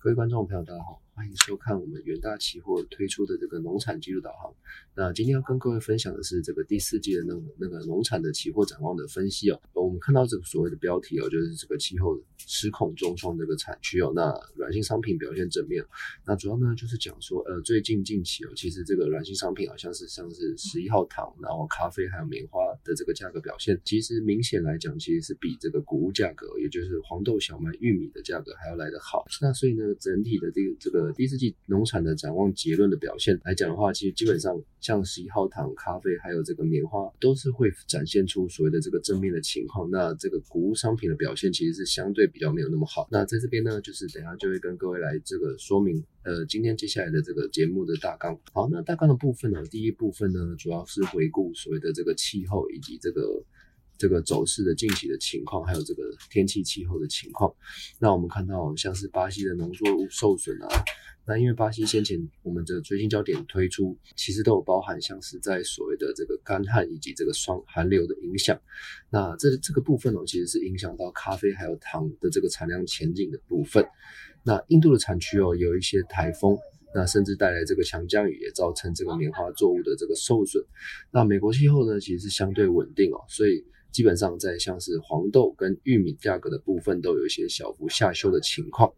各位观众朋友，大家好，迎收看我们元大期货推出的这个农产技术导航。那今天要跟各位分享的是这个第四季的那个那个农产的期货展望的分析哦。我们看到这个所谓的标题哦，就是这个气候失控重创这个产区哦。那软性商品表现正面，那主要呢就是讲说，呃，最近近期哦，其实这个软性商品好像是像是十一号糖，然后咖啡还有棉花的这个价格表现，其实明显来讲，其实是比这个谷物价格，也就是黄豆、小麦、玉米的价格还要来得好。那所以呢，整体的这个这个第四季农产的展望结论的表现来讲的话，其实基本上像十一号糖、咖啡还有这个棉花都是会展现出所谓的这个正面的情况。那这个谷物商品的表现其实是相对比较没有那么好。那在这边呢，就是等下就会跟各位来这个说明，呃，今天接下来的这个节目的大纲。好，那大纲的部分呢，第一部分呢，主要是回顾所谓的这个气候以及这个。这个走势的近期的情况，还有这个天气气候的情况，那我们看到像是巴西的农作物受损啊，那因为巴西先前我们的最新焦点推出，其实都有包含像是在所谓的这个干旱以及这个霜寒流的影响，那这这个部分哦，其实是影响到咖啡还有糖的这个产量前景的部分。那印度的产区哦，有一些台风，那甚至带来这个强降雨，也造成这个棉花作物的这个受损。那美国气候呢，其实是相对稳定哦，所以。基本上在像是黄豆跟玉米价格的部分都有一些小幅下修的情况。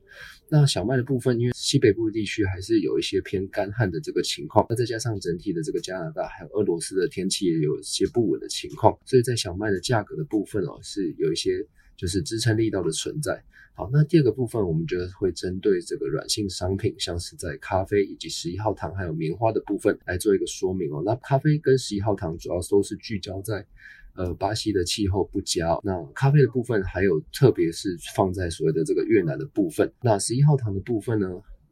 那小麦的部分，因为西北部地区还是有一些偏干旱的这个情况，那再加上整体的这个加拿大还有俄罗斯的天气也有一些不稳的情况，所以在小麦的价格的部分哦，是有一些就是支撑力道的存在。好，那第二个部分，我们觉得会针对这个软性商品，像是在咖啡以及十一号糖还有棉花的部分来做一个说明哦。那咖啡跟十一号糖主要都是聚焦在。呃，巴西的气候不佳，那咖啡的部分还有，特别是放在所谓的这个越南的部分。那十一号糖的部分呢，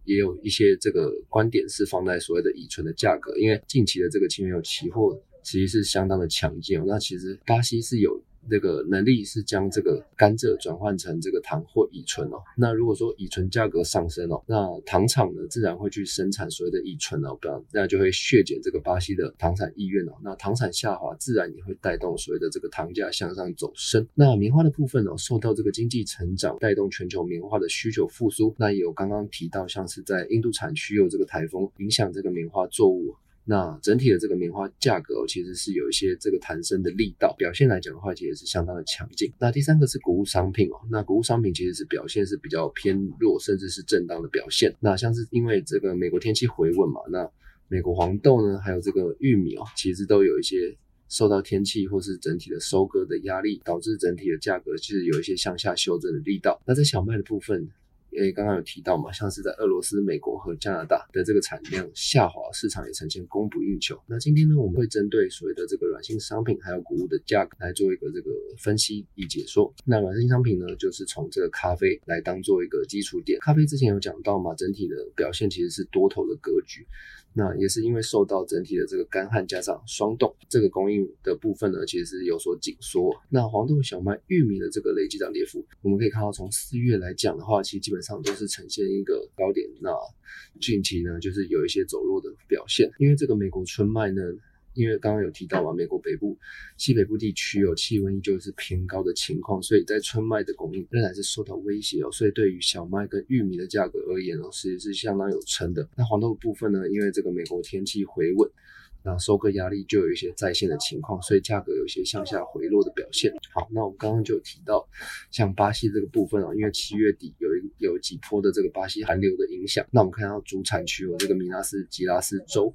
也有一些这个观点是放在所谓的乙醇的价格，因为近期的这个轻原油期货其实是相当的强劲。那其实巴西是有。这个能力是将这个甘蔗转换成这个糖或乙醇哦。那如果说乙醇价格上升哦，那糖厂呢自然会去生产所谓的乙醇哦，不然那就会削减这个巴西的糖产意愿哦。那糖产下滑，自然也会带动所谓的这个糖价向上走升。那棉花的部分哦，受到这个经济成长带动全球棉花的需求复苏。那也有刚刚提到，像是在印度产区有这个台风影响这个棉花作物。那整体的这个棉花价格其实是有一些这个弹升的力道，表现来讲的话，其实是相当的强劲。那第三个是谷物商品哦，那谷物商品其实是表现是比较偏弱，甚至是震荡的表现。那像是因为这个美国天气回稳嘛，那美国黄豆呢，还有这个玉米哦，其实都有一些受到天气或是整体的收割的压力，导致整体的价格其实有一些向下修正的力道。那在小麦的部分。因为刚刚有提到嘛，像是在俄罗斯、美国和加拿大的这个产量下滑，市场也呈现供不应求。那今天呢，我们会针对所谓的这个软性商品还有谷物的价格来做一个这个分析与解说。那软性商品呢，就是从这个咖啡来当做一个基础点。咖啡之前有讲到嘛，整体的表现其实是多头的格局。那也是因为受到整体的这个干旱加上霜冻，这个供应的部分呢，其实是有所紧缩。那黄豆、小麦、玉米的这个累计涨跌幅，我们可以看到，从四月来讲的话，其实基本上都是呈现一个高点。那近期呢，就是有一些走弱的表现，因为这个美国春麦呢。因为刚刚有提到嘛，美国北部、西北部地区有气温依旧是偏高的情况，所以在春麦的供应仍然是受到威胁哦。所以对于小麦跟玉米的价格而言哦，其实是相当有撑的。那黄豆部分呢，因为这个美国天气回稳。那收割压力就有一些在线的情况，所以价格有一些向下回落的表现。好，那我们刚刚就提到，像巴西这个部分哦，因为七月底有一有几波的这个巴西寒流的影响，那我们看到主产区哦，这个米纳斯吉拉斯州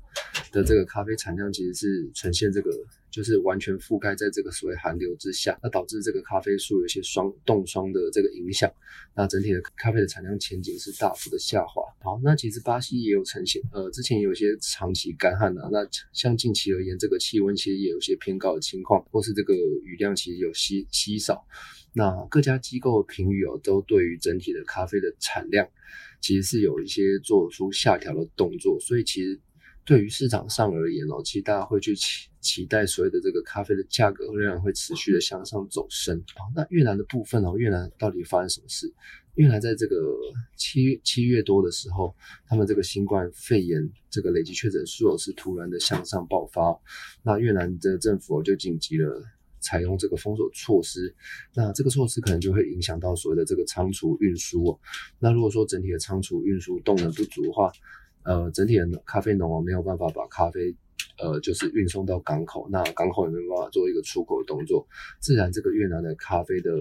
的这个咖啡产量其实是呈现这个。就是完全覆盖在这个所谓寒流之下，那导致这个咖啡树有些霜冻霜的这个影响，那整体的咖啡的产量前景是大幅的下滑。好，那其实巴西也有呈现，呃，之前有些长期干旱的，那像近期而言，这个气温其实也有些偏高的情况，或是这个雨量其实有稀稀少。那各家机构的评语哦，都对于整体的咖啡的产量其实是有一些做出下调的动作，所以其实。对于市场上而言哦，其实大家会去期期待所谓的这个咖啡的价格仍然会持续的向上走升。好，那越南的部分哦，越南到底发生什么事？越南在这个七七月多的时候，他们这个新冠肺炎这个累计确诊数是突然的向上爆发，那越南的政府就紧急了。采用这个封锁措施，那这个措施可能就会影响到所谓的这个仓储运输哦。那如果说整体的仓储运输动能不足的话，呃，整体的咖啡农啊没有办法把咖啡呃就是运送到港口，那港口也没有办法做一个出口的动作，自然这个越南的咖啡的。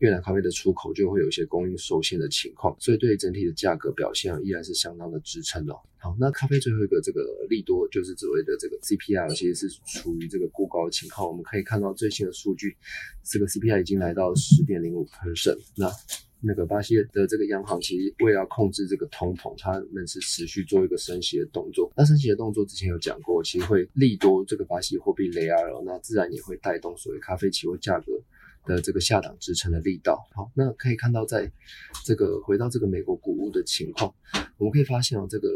越南咖啡的出口就会有一些供应受限的情况，所以对整体的价格表现依然是相当的支撑哦。好，那咖啡最后一个这个利多就是所谓的这个 CPI，其实是处于这个过高的情况。我们可以看到最新的数据，这个 CPI 已经来到十点零五 percent。那那个巴西的这个央行其实为了控制这个通膨，他们是持续做一个升息的动作。那升息的动作之前有讲过，其实会利多这个巴西货币雷 R，那自然也会带动所谓咖啡期货价格。的这个下档支撑的力道，好，那可以看到，在这个回到这个美国谷物的情况，我们可以发现哦，这个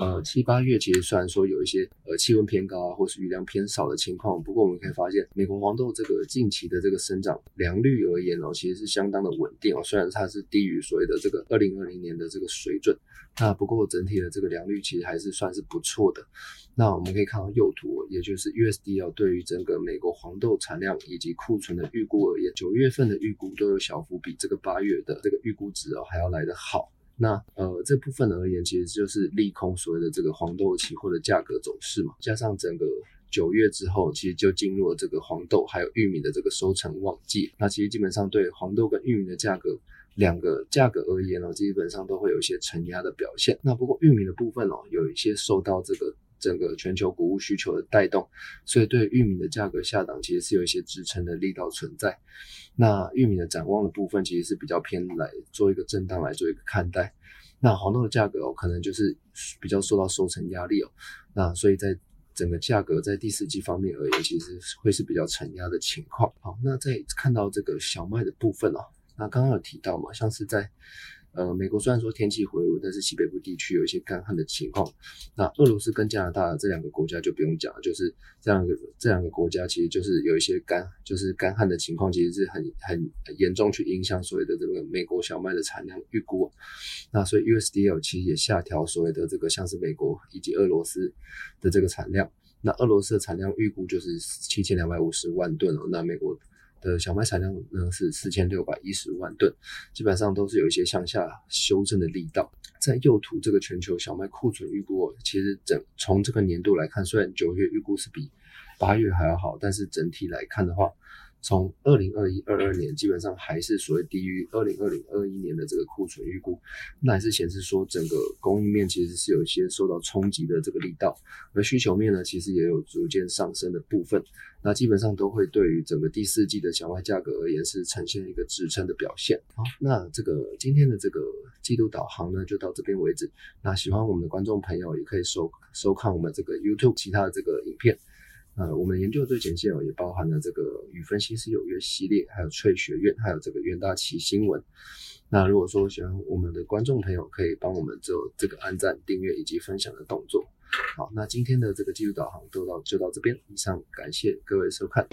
呃七八月其实虽然说有一些呃气温偏高啊，或是雨量偏少的情况，不过我们可以发现，美国黄豆这个近期的这个生长良率而言哦，其实是相当的稳定哦，虽然它是低于所谓的这个二零二零年的这个水准，那不过整体的这个良率其实还是算是不错的。那我们可以看到右图，也就是 USD 哦，对于整个美国黄豆产量以及库存的预估而言，九月份的预估都有小幅比这个八月的这个预估值哦还要来得好。那呃这部分而言，其实就是利空所谓的这个黄豆期货的价格走势嘛，加上整个九月之后，其实就进入了这个黄豆还有玉米的这个收成旺季。那其实基本上对黄豆跟玉米的价格两个价格而言呢，基本上都会有一些承压的表现。那不过玉米的部分哦，有一些受到这个。整个全球谷物需求的带动，所以对玉米的价格下档其实是有一些支撑的力道存在。那玉米的展望的部分其实是比较偏来做一个震荡来做一个看待。那黄豆的价格哦，可能就是比较受到收成压力哦。那所以在整个价格在第四季方面而言，其实会是比较承压的情况。好，那在看到这个小麦的部分哦，那刚刚有提到嘛，像是在。呃，美国虽然说天气回温，但是西北部地区有一些干旱的情况。那俄罗斯跟加拿大这两个国家就不用讲了，就是这样个这两个国家其实就是有一些干，就是干旱的情况，其实是很很严重去影响所谓的这个美国小麦的产量预估。那所以 USDA 其实也下调所谓的这个像是美国以及俄罗斯的这个产量。那俄罗斯的产量预估就是七千两百五十万吨哦，那美国。的小麦产量呢是四千六百一十万吨，基本上都是有一些向下修正的力道。在右图这个全球小麦库存预估，其实整从这个年度来看，虽然九月预估是比八月还要好，但是整体来看的话。从二零二一、二二年基本上还是所谓低于二零二零、二一年的这个库存预估，那还是显示说整个供应面其实是有一些受到冲击的这个力道，而需求面呢其实也有逐渐上升的部分，那基本上都会对于整个第四季的小麦价格而言是呈现一个支撑的表现。好，那这个今天的这个季度导航呢就到这边为止。那喜欢我们的观众朋友也可以收收看我们这个 YouTube 其他的这个影片。呃，我们研究的最前线哦，也包含了这个与分析师有约系列，还有翠学院，还有这个袁大旗新闻。那如果说喜欢我们的观众朋友，可以帮我们做这个按赞、订阅以及分享的动作。好，那今天的这个技术导航就到就到这边，以上感谢各位收看。